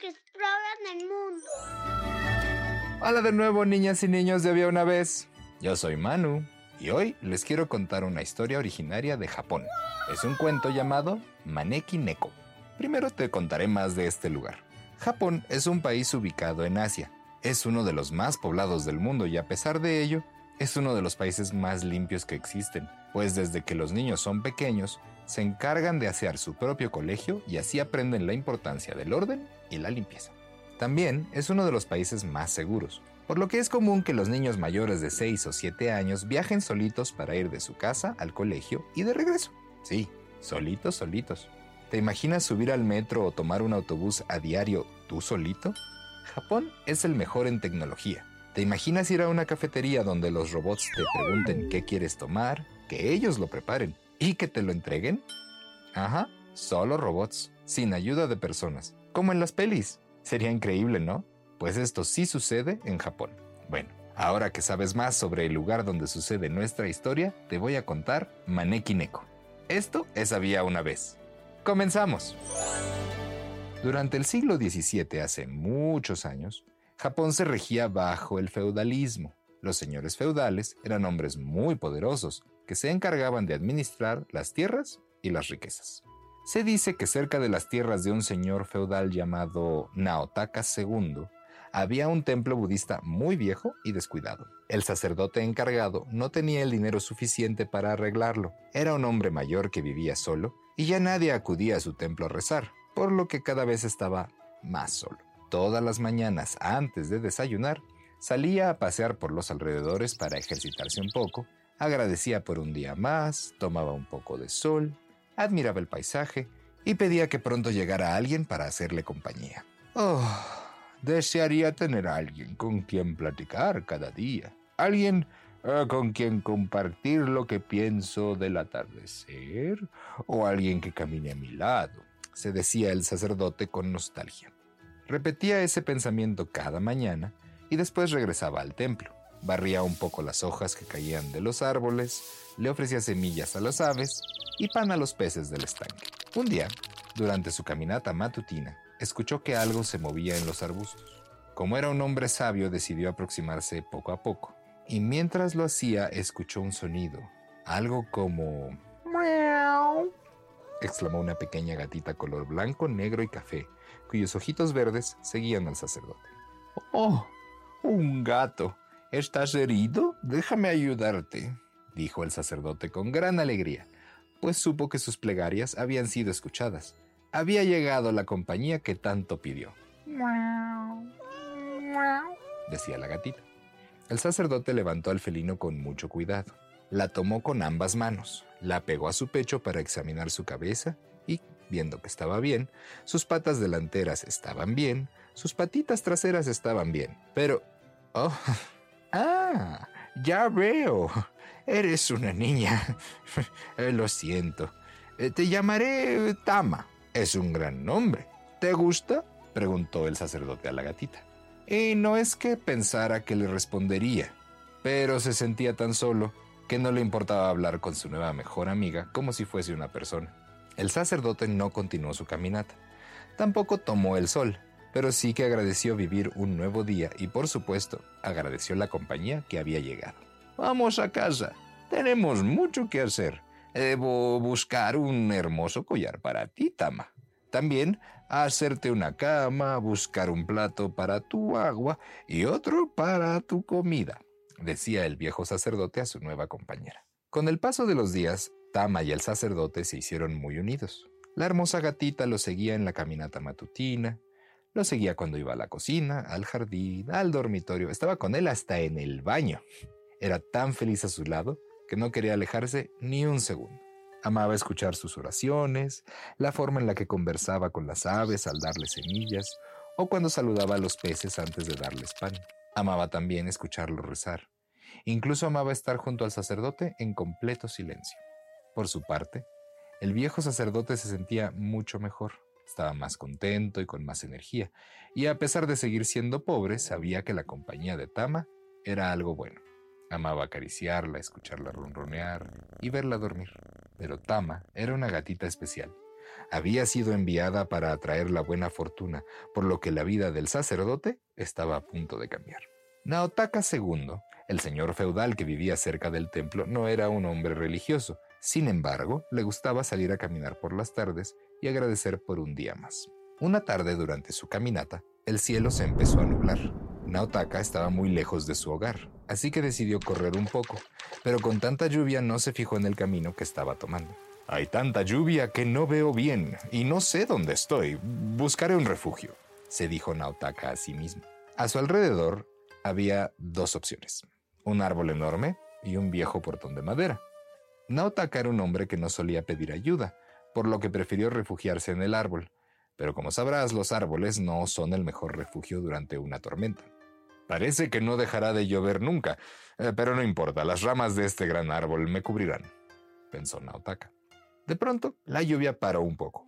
que exploran el mundo. Hola de nuevo, niñas y niños de Había una vez. Yo soy Manu y hoy les quiero contar una historia originaria de Japón. Es un cuento llamado Maneki Neko. Primero te contaré más de este lugar. Japón es un país ubicado en Asia. Es uno de los más poblados del mundo y a pesar de ello, es uno de los países más limpios que existen, pues desde que los niños son pequeños, se encargan de asear su propio colegio y así aprenden la importancia del orden y la limpieza. También es uno de los países más seguros, por lo que es común que los niños mayores de 6 o 7 años viajen solitos para ir de su casa al colegio y de regreso. Sí, solitos, solitos. ¿Te imaginas subir al metro o tomar un autobús a diario tú solito? Japón es el mejor en tecnología. ¿Te imaginas ir a una cafetería donde los robots te pregunten qué quieres tomar, que ellos lo preparen y que te lo entreguen? Ajá, solo robots, sin ayuda de personas, como en las pelis. Sería increíble, ¿no? Pues esto sí sucede en Japón. Bueno, ahora que sabes más sobre el lugar donde sucede nuestra historia, te voy a contar Maneki Neko. Esto es Había una vez. ¡Comenzamos! Durante el siglo XVII, hace muchos años, Japón se regía bajo el feudalismo. Los señores feudales eran hombres muy poderosos que se encargaban de administrar las tierras y las riquezas. Se dice que cerca de las tierras de un señor feudal llamado Naotaka II había un templo budista muy viejo y descuidado. El sacerdote encargado no tenía el dinero suficiente para arreglarlo. Era un hombre mayor que vivía solo y ya nadie acudía a su templo a rezar, por lo que cada vez estaba más solo. Todas las mañanas antes de desayunar, salía a pasear por los alrededores para ejercitarse un poco, agradecía por un día más, tomaba un poco de sol, admiraba el paisaje y pedía que pronto llegara alguien para hacerle compañía. Oh, desearía tener a alguien con quien platicar cada día, alguien eh, con quien compartir lo que pienso del atardecer o alguien que camine a mi lado, se decía el sacerdote con nostalgia. Repetía ese pensamiento cada mañana y después regresaba al templo. Barría un poco las hojas que caían de los árboles, le ofrecía semillas a las aves y pan a los peces del estanque. Un día, durante su caminata matutina, escuchó que algo se movía en los arbustos. Como era un hombre sabio, decidió aproximarse poco a poco, y mientras lo hacía escuchó un sonido, algo como... ¡Miau! exclamó una pequeña gatita color blanco, negro y café, cuyos ojitos verdes seguían al sacerdote. ¡Oh! Un gato. ¿Estás herido? Déjame ayudarte, dijo el sacerdote con gran alegría, pues supo que sus plegarias habían sido escuchadas. Había llegado la compañía que tanto pidió. decía la gatita. El sacerdote levantó al felino con mucho cuidado. La tomó con ambas manos, la pegó a su pecho para examinar su cabeza y, viendo que estaba bien, sus patas delanteras estaban bien, sus patitas traseras estaban bien. Pero... ¡Oh! ¡Ah! Ya veo. Eres una niña. Lo siento. Eh, Te llamaré Tama. Es un gran nombre. ¿Te gusta? preguntó el sacerdote a la gatita. Y no es que pensara que le respondería, pero se sentía tan solo que no le importaba hablar con su nueva mejor amiga como si fuese una persona. El sacerdote no continuó su caminata. Tampoco tomó el sol, pero sí que agradeció vivir un nuevo día y por supuesto agradeció la compañía que había llegado. Vamos a casa. Tenemos mucho que hacer. Debo buscar un hermoso collar para ti, Tama. También hacerte una cama, buscar un plato para tu agua y otro para tu comida. decía el viejo sacerdote a su nueva compañera. Con el paso de los días, Tama y el sacerdote se hicieron muy unidos. La hermosa gatita lo seguía en la caminata matutina, lo seguía cuando iba a la cocina, al jardín, al dormitorio, estaba con él hasta en el baño. Era tan feliz a su lado que no quería alejarse ni un segundo. Amaba escuchar sus oraciones, la forma en la que conversaba con las aves al darles semillas o cuando saludaba a los peces antes de darles pan. Amaba también escucharlo rezar. Incluso amaba estar junto al sacerdote en completo silencio. Por su parte, el viejo sacerdote se sentía mucho mejor. Estaba más contento y con más energía, y a pesar de seguir siendo pobre, sabía que la compañía de Tama era algo bueno. Amaba acariciarla, escucharla ronronear y verla dormir. Pero Tama era una gatita especial. Había sido enviada para atraer la buena fortuna, por lo que la vida del sacerdote estaba a punto de cambiar. Naotaka II, el señor feudal que vivía cerca del templo, no era un hombre religioso. Sin embargo, le gustaba salir a caminar por las tardes y agradecer por un día más. Una tarde durante su caminata, el cielo se empezó a nublar. Naotaka estaba muy lejos de su hogar, así que decidió correr un poco, pero con tanta lluvia no se fijó en el camino que estaba tomando. Hay tanta lluvia que no veo bien y no sé dónde estoy. Buscaré un refugio, se dijo Naotaka a sí mismo. A su alrededor había dos opciones, un árbol enorme y un viejo portón de madera. Naotaka era un hombre que no solía pedir ayuda, por lo que prefirió refugiarse en el árbol, pero como sabrás, los árboles no son el mejor refugio durante una tormenta. Parece que no dejará de llover nunca, eh, pero no importa, las ramas de este gran árbol me cubrirán, pensó Naotaka. De pronto, la lluvia paró un poco.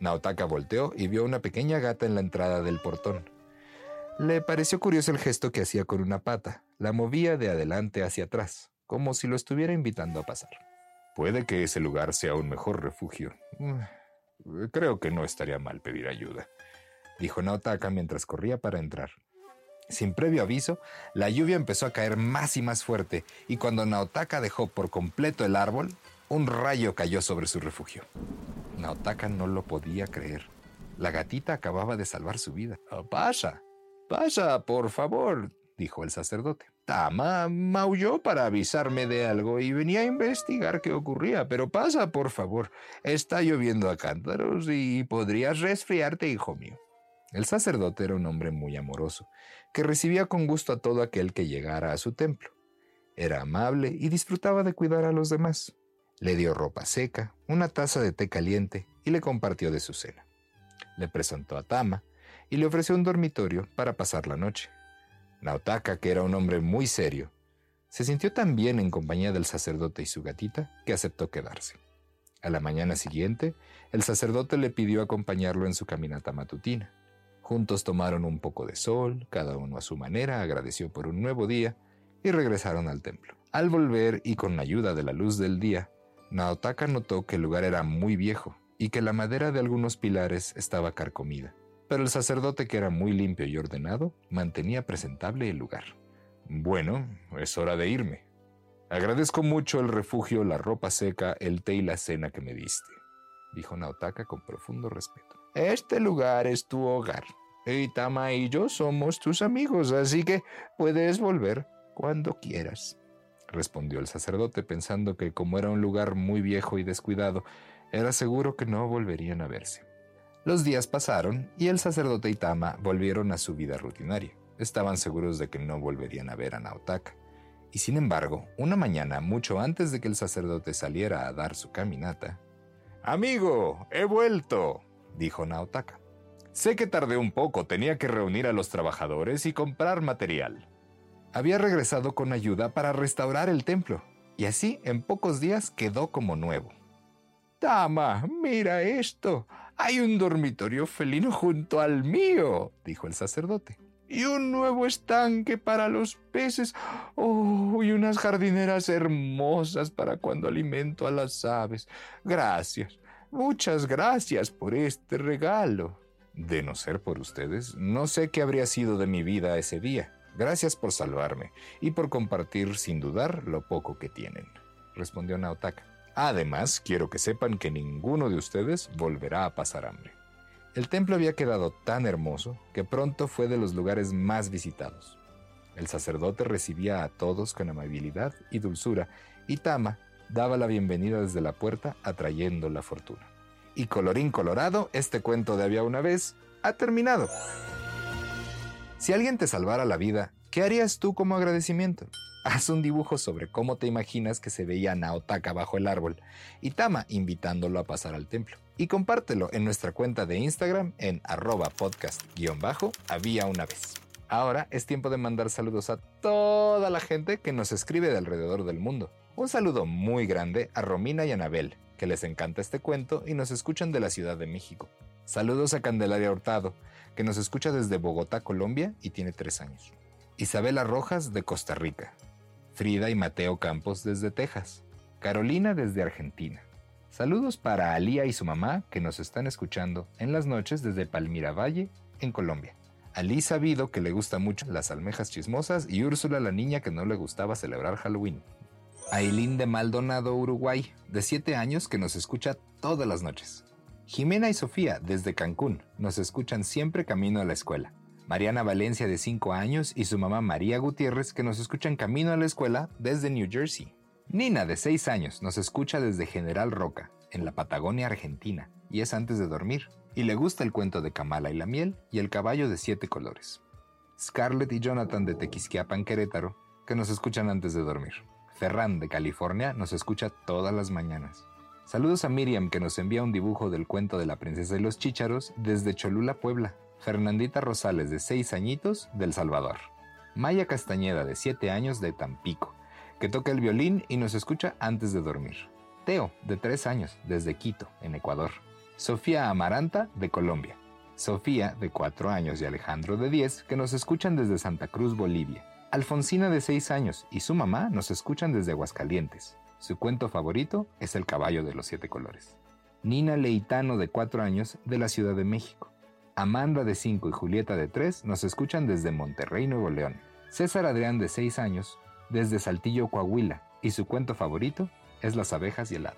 Naotaka volteó y vio una pequeña gata en la entrada del portón. Le pareció curioso el gesto que hacía con una pata. La movía de adelante hacia atrás, como si lo estuviera invitando a pasar. Puede que ese lugar sea un mejor refugio. Mm, creo que no estaría mal pedir ayuda, dijo Naotaka mientras corría para entrar. Sin previo aviso, la lluvia empezó a caer más y más fuerte, y cuando Naotaka dejó por completo el árbol, un rayo cayó sobre su refugio. Naotaka no lo podía creer. La gatita acababa de salvar su vida. Oh, pasa, pasa, por favor, dijo el sacerdote. Tama maulló para avisarme de algo y venía a investigar qué ocurría, pero pasa, por favor. Está lloviendo a cántaros y podrías resfriarte, hijo mío. El sacerdote era un hombre muy amoroso, que recibía con gusto a todo aquel que llegara a su templo. Era amable y disfrutaba de cuidar a los demás. Le dio ropa seca, una taza de té caliente y le compartió de su cena. Le presentó a Tama y le ofreció un dormitorio para pasar la noche. Naotaka, que era un hombre muy serio, se sintió tan bien en compañía del sacerdote y su gatita que aceptó quedarse. A la mañana siguiente, el sacerdote le pidió acompañarlo en su caminata matutina. Juntos tomaron un poco de sol, cada uno a su manera agradeció por un nuevo día y regresaron al templo. Al volver y con la ayuda de la luz del día, Naotaka notó que el lugar era muy viejo y que la madera de algunos pilares estaba carcomida pero el sacerdote, que era muy limpio y ordenado, mantenía presentable el lugar. Bueno, es hora de irme. Agradezco mucho el refugio, la ropa seca, el té y la cena que me diste, dijo Naotaka con profundo respeto. Este lugar es tu hogar. Tama y yo somos tus amigos, así que puedes volver cuando quieras, respondió el sacerdote pensando que como era un lugar muy viejo y descuidado, era seguro que no volverían a verse. Los días pasaron y el sacerdote y Tama volvieron a su vida rutinaria. Estaban seguros de que no volverían a ver a Naotaka. Y sin embargo, una mañana, mucho antes de que el sacerdote saliera a dar su caminata, Amigo, he vuelto, dijo Naotaka. Sé que tardé un poco, tenía que reunir a los trabajadores y comprar material. Había regresado con ayuda para restaurar el templo, y así en pocos días quedó como nuevo. Tama, mira esto. Hay un dormitorio felino junto al mío, dijo el sacerdote. Y un nuevo estanque para los peces. Oh, y unas jardineras hermosas para cuando alimento a las aves. Gracias, muchas gracias por este regalo. De no ser por ustedes, no sé qué habría sido de mi vida ese día. Gracias por salvarme y por compartir sin dudar lo poco que tienen, respondió Naotaka. Además, quiero que sepan que ninguno de ustedes volverá a pasar hambre. El templo había quedado tan hermoso que pronto fue de los lugares más visitados. El sacerdote recibía a todos con amabilidad y dulzura, y Tama daba la bienvenida desde la puerta atrayendo la fortuna. Y colorín colorado, este cuento de había una vez ha terminado. Si alguien te salvara la vida, ¿qué harías tú como agradecimiento? Haz un dibujo sobre cómo te imaginas que se veía Naotaka bajo el árbol y Tama invitándolo a pasar al templo. Y compártelo en nuestra cuenta de Instagram en arroba podcast-había una vez. Ahora es tiempo de mandar saludos a toda la gente que nos escribe de alrededor del mundo. Un saludo muy grande a Romina y Anabel, que les encanta este cuento y nos escuchan de la Ciudad de México. Saludos a Candelaria Hurtado, que nos escucha desde Bogotá, Colombia y tiene tres años. Isabela Rojas de Costa Rica. Frida y Mateo Campos desde Texas. Carolina desde Argentina. Saludos para Alía y su mamá que nos están escuchando en las noches desde Palmira Valle, en Colombia. Alí sabido que le gusta mucho las almejas chismosas y Úrsula la niña que no le gustaba celebrar Halloween. Ailín de Maldonado, Uruguay, de 7 años que nos escucha todas las noches. Jimena y Sofía, desde Cancún, nos escuchan siempre camino a la escuela. Mariana Valencia, de 5 años, y su mamá María Gutiérrez, que nos escuchan camino a la escuela desde New Jersey. Nina, de 6 años, nos escucha desde General Roca, en la Patagonia Argentina, y es antes de dormir, y le gusta el cuento de Kamala y la miel y el caballo de siete colores. Scarlett y Jonathan de Tequisquiapan, Querétaro, que nos escuchan antes de dormir. Ferran de California nos escucha todas las mañanas. Saludos a Miriam que nos envía un dibujo del cuento de la princesa y los chícharos desde Cholula, Puebla. Fernandita Rosales de 6 añitos del Salvador. Maya Castañeda de 7 años de Tampico, que toca el violín y nos escucha antes de dormir. Teo de 3 años desde Quito, en Ecuador. Sofía Amaranta de Colombia. Sofía de 4 años y Alejandro de 10 que nos escuchan desde Santa Cruz, Bolivia. Alfonsina de 6 años y su mamá nos escuchan desde Aguascalientes. Su cuento favorito es El caballo de los siete colores. Nina Leitano de 4 años de la Ciudad de México. Amanda de 5 y Julieta de 3 nos escuchan desde Monterrey, Nuevo León. César Adrián de 6 años desde Saltillo, Coahuila. Y su cuento favorito es Las abejas y el.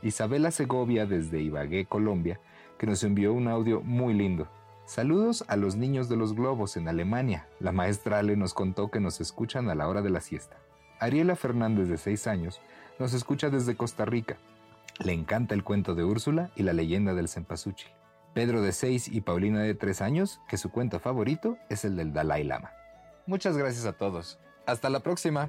Isabela Segovia desde Ibagué, Colombia, que nos envió un audio muy lindo. Saludos a los niños de los globos en Alemania. La maestra Ale nos contó que nos escuchan a la hora de la siesta. Ariela Fernández, de 6 años, nos escucha desde Costa Rica. Le encanta el cuento de Úrsula y la leyenda del cempasúchil. Pedro, de 6 y Paulina, de 3 años, que su cuento favorito es el del Dalai Lama. Muchas gracias a todos. Hasta la próxima.